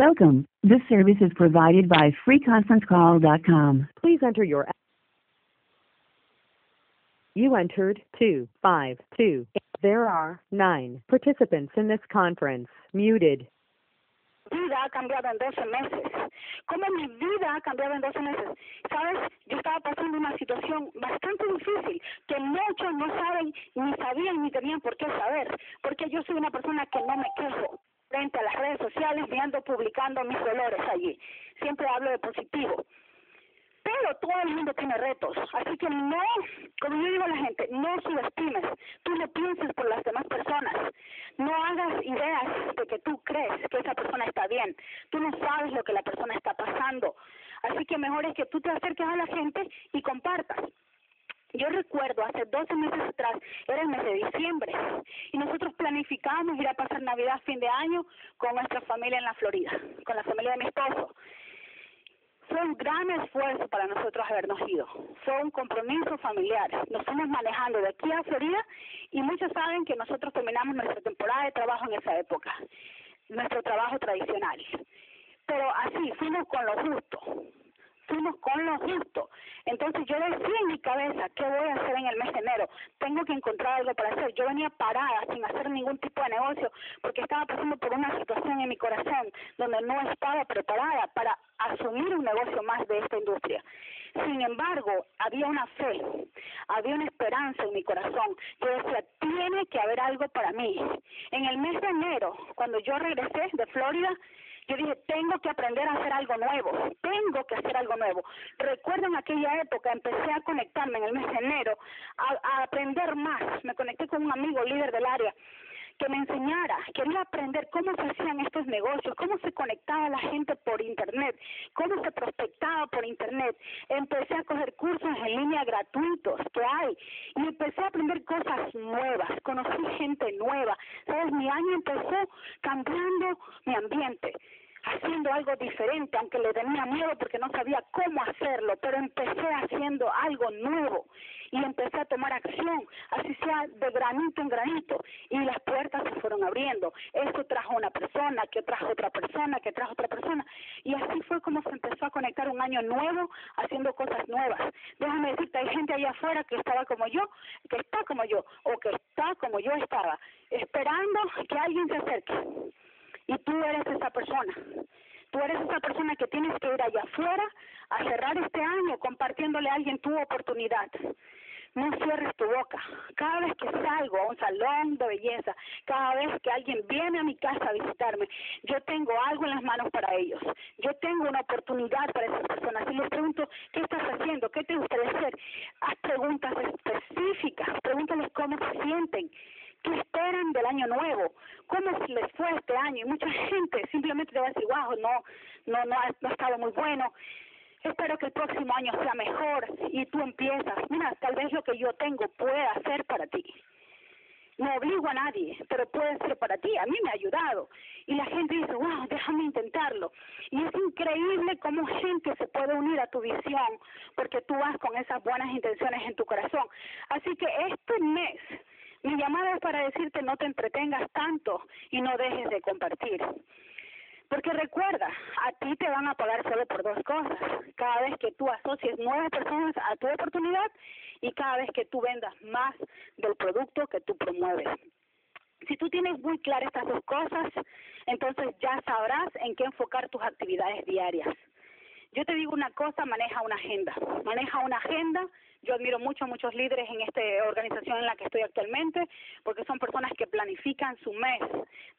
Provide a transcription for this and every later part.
Welcome. This service is provided by freeconferencecall.com. Please enter your. You entered 252. There are nine participants in this conference. Muted. vida ha cambiado en 12 meses. Cómo mi vida ha cambiado en 12 meses. Sabes, yo estaba pasando una situación bastante difícil que muchos no saben, ni sabían, ni tenían por qué saber. Porque yo soy una persona que no me quejo frente a las redes sociales y ando publicando mis dolores allí. Siempre hablo de positivo. Pero todo el mundo tiene retos, así que no, como yo digo a la gente, no subestimes, tú no pienses por las demás personas, no hagas ideas de que tú crees que esa persona está bien, tú no sabes lo que la persona está pasando, así que mejor es que tú te acerques a la gente y compartas. Yo recuerdo hace 12 meses atrás, era el mes de diciembre, y nosotros planificábamos ir a pasar Navidad, fin de año, con nuestra familia en la Florida, con la familia de mi esposo. Fue un gran esfuerzo para nosotros habernos ido. Fue un compromiso familiar. Nos fuimos manejando de aquí a Florida y muchos saben que nosotros terminamos nuestra temporada de trabajo en esa época, nuestro trabajo tradicional. Pero así, fuimos con lo justo fuimos con lo justo. Entonces yo decía en mi cabeza, ¿qué voy a hacer en el mes de enero? Tengo que encontrar algo para hacer. Yo venía parada sin hacer ningún tipo de negocio porque estaba pasando por una situación en mi corazón donde no estaba preparada para asumir un negocio más de esta industria. Sin embargo, había una fe, había una esperanza en mi corazón. Yo decía, tiene que haber algo para mí. En el mes de enero, cuando yo regresé de Florida, yo dije, tengo que aprender a hacer algo nuevo, tengo que hacer algo nuevo. Recuerdo en aquella época, empecé a conectarme en el mes de enero, a, a aprender más. Me conecté con un amigo líder del área que me enseñara, quería aprender cómo se hacían estos negocios, cómo se conectaba la gente por internet, cómo se prospectaba por internet. Empecé a coger cursos en línea gratuitos que hay y empecé a aprender cosas nuevas, conocí gente nueva. Sabes, mi año empezó cambiando mi ambiente haciendo algo diferente, aunque le tenía miedo porque no sabía cómo hacerlo, pero empecé haciendo algo nuevo y empecé a tomar acción, así sea de granito en granito, y las puertas se fueron abriendo. Eso trajo una persona, que trajo otra persona, que trajo otra persona, y así fue como se empezó a conectar un año nuevo, haciendo cosas nuevas. Déjame decirte, hay gente allá afuera que estaba como yo, que está como yo, o que está como yo estaba, esperando que alguien se acerque y tú eres esa persona. Tú eres esa persona que tienes que ir allá afuera a cerrar este año compartiéndole a alguien tu oportunidad. No cierres tu boca. Cada vez que salgo a un salón de belleza, cada vez que alguien viene a mi casa a visitarme, yo tengo algo en las manos para ellos. Yo tengo una oportunidad para esas personas. Y les pregunto, ¿qué estás haciendo? ¿Qué te gustaría hacer? Haz preguntas específicas. Pregúntales cómo se sienten qué esperan del año nuevo, cómo les fue este año. Y mucha gente simplemente te va a decir, wow, no, no, no ha, no ha estado muy bueno. Espero que el próximo año sea mejor y tú empiezas. Mira, tal vez lo que yo tengo pueda ser para ti. No obligo a nadie, pero puede ser para ti. A mí me ha ayudado. Y la gente dice, wow, déjame intentarlo. Y es increíble cómo gente se puede unir a tu visión porque tú vas con esas buenas intenciones en tu corazón. Así que este mes para decirte no te entretengas tanto y no dejes de compartir. Porque recuerda, a ti te van a pagar solo por dos cosas. Cada vez que tú asocies nuevas personas a tu oportunidad y cada vez que tú vendas más del producto que tú promueves. Si tú tienes muy claras estas dos cosas, entonces ya sabrás en qué enfocar tus actividades diarias. Yo te digo una cosa, maneja una agenda. Maneja una agenda Yo admiro mucho a muchos líderes en esta organización en la que estoy actualmente, porque son personas que planifican su mes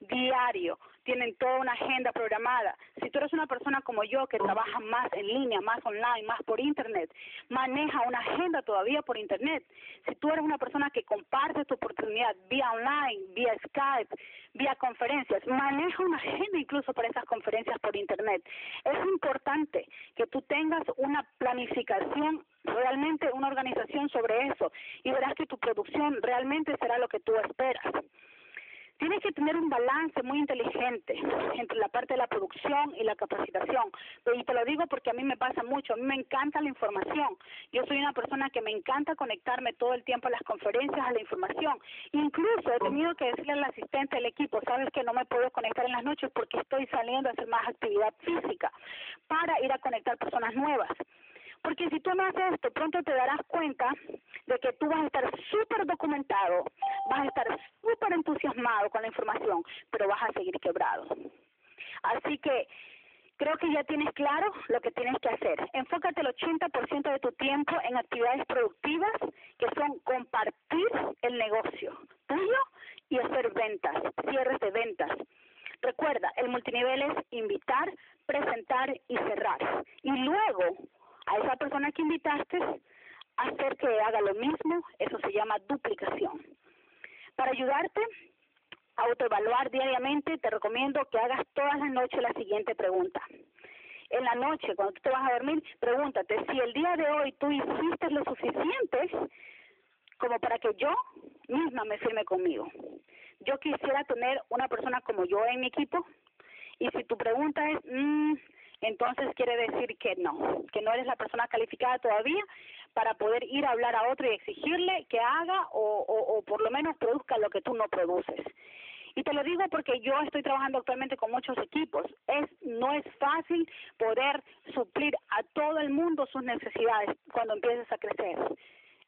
diario, tienen toda una agenda programada. Si tú eres una persona como yo que trabaja más en línea, más online, más por internet, maneja una agenda todavía por internet. Si tú eres una persona que comparte tu oportunidad vía online, vía Skype, vía conferencias, maneja una agenda incluso para esas conferencias por internet. Es importante que tú tengas una planificación realmente una organización sobre eso y verás que tu producción realmente será lo que tú esperas. Tienes que tener un balance muy inteligente entre la parte de la producción y la capacitación. Y te lo digo porque a mí me pasa mucho, a mí me encanta la información. Yo soy una persona que me encanta conectarme todo el tiempo a las conferencias, a la información. Incluso he tenido que decirle al asistente del equipo, sabes que no me puedo conectar en las noches porque estoy saliendo a hacer más actividad física para ir a conectar personas nuevas. Porque si tú no haces esto, pronto te darás cuenta de que tú vas a estar súper documentado, vas a estar súper entusiasmado con la información, pero vas a seguir quebrado. Así que creo que ya tienes claro lo que tienes que hacer. Enfócate el 80% de tu tiempo en actividades productivas que son compartir el negocio tuyo y hacer ventas, cierres de ventas. Recuerda, el multinivel es invitar, presentar y cerrar. Y luego a esa persona que invitaste hacer que haga lo mismo, eso se llama duplicación. Para ayudarte a autoevaluar diariamente, te recomiendo que hagas todas las noches la siguiente pregunta. En la noche, cuando tú te vas a dormir, pregúntate si el día de hoy tú hiciste lo suficiente como para que yo misma me firme conmigo. Yo quisiera tener una persona como yo en mi equipo. Y si tu pregunta es, mmm, entonces quiere decir que no, que no eres la persona calificada todavía para poder ir a hablar a otro y exigirle que haga o, o, por lo menos produzca lo que tú no produces. Y te lo digo porque yo estoy trabajando actualmente con muchos equipos. Es no es fácil poder suplir a todo el mundo sus necesidades cuando empieces a crecer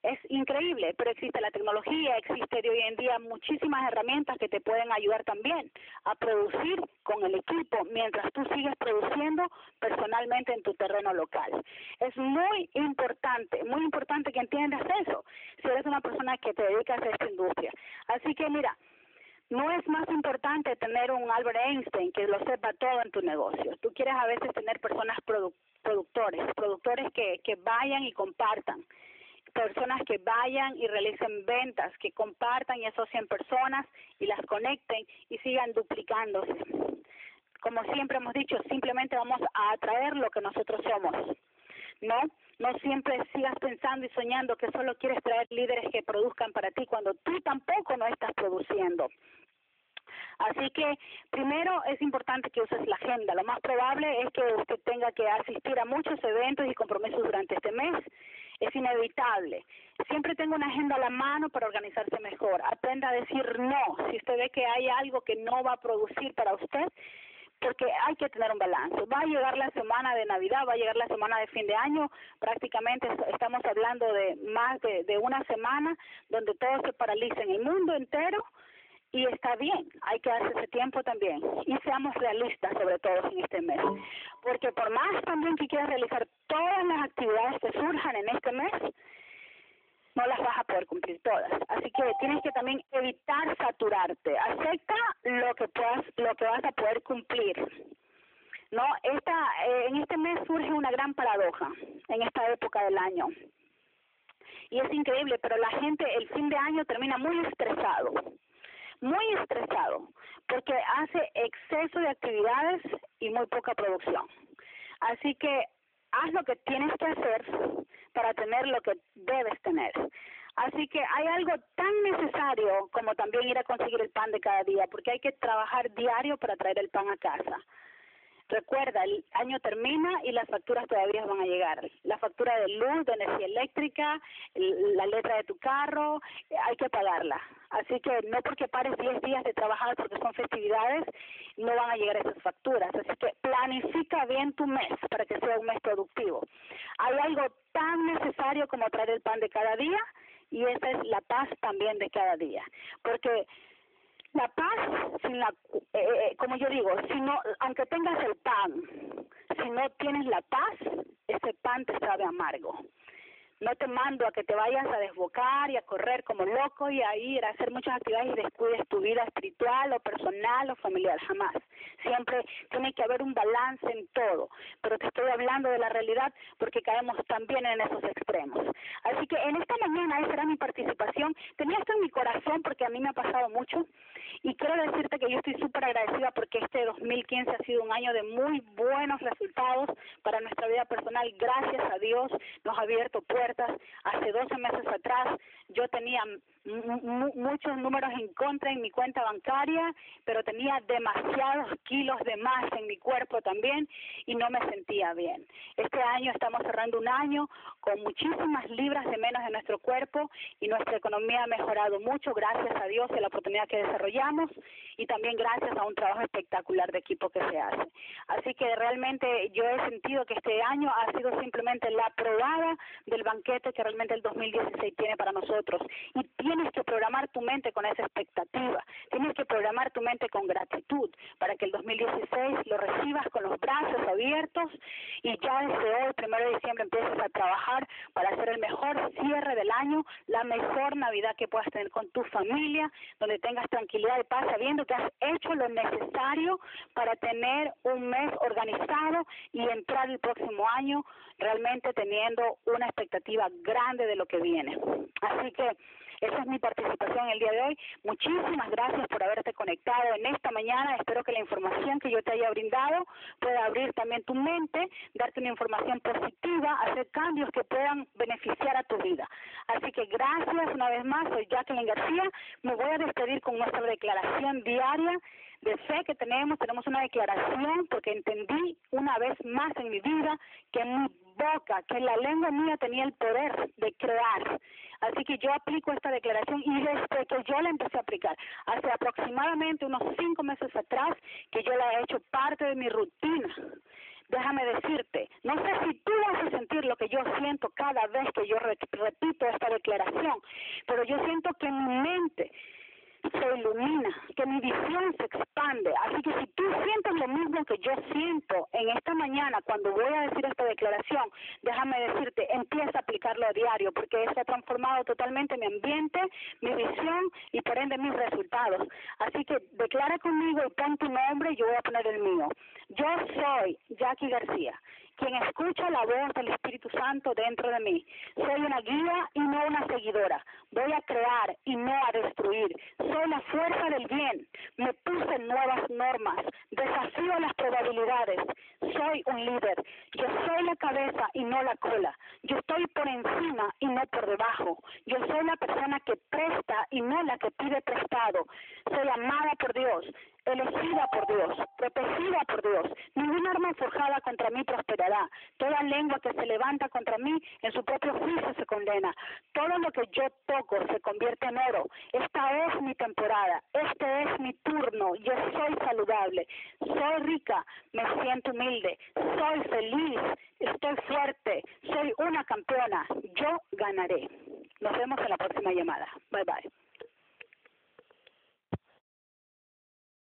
es increíble, pero existe la tecnología, existe de hoy en día muchísimas herramientas que te pueden ayudar también a producir con el equipo mientras tú sigues produciendo personalmente en tu terreno local. Es muy importante, muy importante que entiendas eso, si eres una persona que te dedicas a esta industria. Así que mira, no es más importante tener un Albert Einstein que lo sepa todo en tu negocio. Tú quieres a veces tener personas productores, productores que, que vayan y compartan personas que vayan y realicen ventas, que compartan y asocien personas y las conecten y sigan duplicándose. Como siempre hemos dicho, simplemente vamos a atraer lo que nosotros somos. ¿No? No siempre sigas pensando y soñando que solo quieres traer líderes que produzcan para ti cuando tú tampoco no estás produciendo. Así que primero es importante que uses la agenda. Lo más probable es que usted tenga que asistir a muchos eventos y compromisos durante este mes es inevitable. Siempre tengo una agenda a la mano para organizarse mejor. Aprenda a decir no. Si usted ve que hay algo que no va a producir para usted, porque hay que tener un balance. Va a llegar la semana de Navidad, va a llegar la semana de fin de año, prácticamente estamos hablando de más de, de una semana donde todo se paraliza en el mundo entero y está bien, hay que darse ese tiempo también y seamos realistas sobre todo en este mes, porque por más también que quieras realizar todas las actividades que surjan en este mes, no las vas a poder cumplir todas. Así que tienes que también evitar saturarte. Acepta lo que puedas, lo que vas a poder cumplir. No, esta eh, en este mes surge una gran paradoja en esta época del año. Y es increíble, pero la gente el fin de año termina muy estresado muy estresado porque hace exceso de actividades y muy poca producción. Así que haz lo que tienes que hacer para tener lo que debes tener. Así que hay algo tan necesario como también ir a conseguir el pan de cada día, porque hay que trabajar diario para traer el pan a casa. Recuerda, el año termina y las facturas todavía van a llegar. La factura de luz, de energía eléctrica, la letra de tu carro, hay que pagarla. Así que no porque pares 10 días de trabajar porque son festividades, no van a llegar esas facturas. Así que planifica bien tu mes para que sea un mes productivo. Hay algo tan necesario como traer el pan de cada día y esa es la paz también de cada día. Porque la paz, sin la, eh, eh, como yo digo, si no, aunque tengas el pan, si no tienes la paz, ese pan te sabe amargo. No te mando a que te vayas a desbocar y a correr como loco y a ir a hacer muchas actividades y descuides tu vida espiritual o personal o familiar, jamás. Siempre tiene que haber un balance en todo, pero te estoy hablando de la realidad porque caemos también en esos extremos. Así que en esta mañana esa era mi participación. Tenía esto en mi corazón porque a mí me ha pasado mucho y quiero decirte que yo estoy súper agradecida porque este 2015 ha sido un año de muy buenos resultados para nuestra vida personal. Gracias a Dios nos ha abierto puertas. Hace 12 meses atrás yo tenía muchos números en contra en mi cuenta bancaria, pero tenía demasiados kilos de más en mi cuerpo también y no me sentía bien. Este año estamos cerrando un año con muchísimas libras de menos en nuestro cuerpo y nuestra economía ha mejorado mucho gracias a Dios y a la oportunidad que desarrollamos y también gracias a un trabajo espectacular de equipo que se hace. Así que realmente yo he sentido que este año ha sido simplemente la probada del banquete que realmente el 2016 tiene para nosotros y tienes que programar tu mente con esa expectativa, tienes que programar tu mente con gratitud para que el 2016 lo recibas con los brazos abiertos y ya desde hoy, primero de diciembre, empieces a trabajar para hacer el mejor cierre del año, la mejor Navidad que puedas tener con tu familia, donde tengas tranquilidad y paz, sabiendo que has hecho lo necesario para tener un mes organizado y entrar el próximo año realmente teniendo una expectativa grande de lo que viene. Así que esa es mi participación el día de hoy. Muchísimas gracias por haberte conectado en esta mañana. Espero que la información que yo te haya brindado pueda abrir también tu mente, darte una información positiva, hacer cambios que puedan beneficiar a tu vida. Así que gracias una vez más. Soy Jacqueline García. Me voy a despedir con nuestra declaración diaria de fe que tenemos, tenemos una declaración porque entendí una vez más en mi vida que mi boca, que la lengua mía tenía el poder de crear. Así que yo aplico esta declaración y desde que yo la empecé a aplicar, hace aproximadamente unos cinco meses atrás, que yo la he hecho parte de mi rutina. Déjame decirte, no sé si tú vas a sentir lo que yo siento cada vez que yo repito esta declaración, pero yo siento que mi mente se ilumina, que mi visión se expande. Así que si tú sientes lo mismo que yo siento en esta mañana cuando voy a decir esta declaración, déjame decirte, empieza a aplicarlo a diario porque eso ha transformado totalmente mi ambiente, mi visión y por ende mis resultados. Así que declara conmigo y pon tu nombre y yo voy a poner el mío. Yo soy Jackie García quien escucha la voz del Espíritu Santo dentro de mí. Soy una guía y no una seguidora. Voy a crear y no a destruir. Soy la fuerza del bien. Me puse nuevas normas. Desafío las probabilidades. Soy un líder. Yo soy la cabeza y no la cola. Yo estoy por encima y no por debajo. Yo soy la persona que presta y no la que pide prestado. Soy amada por Dios elegida por Dios, protegida por Dios. Ninguna arma forjada contra mí prosperará. Toda lengua que se levanta contra mí en su propio juicio se condena. Todo lo que yo toco se convierte en oro. Esta es mi temporada. Este es mi turno. Yo soy saludable. Soy rica. Me siento humilde. Soy feliz. Estoy fuerte. Soy una campeona. Yo ganaré. Nos vemos en la próxima llamada. Bye bye.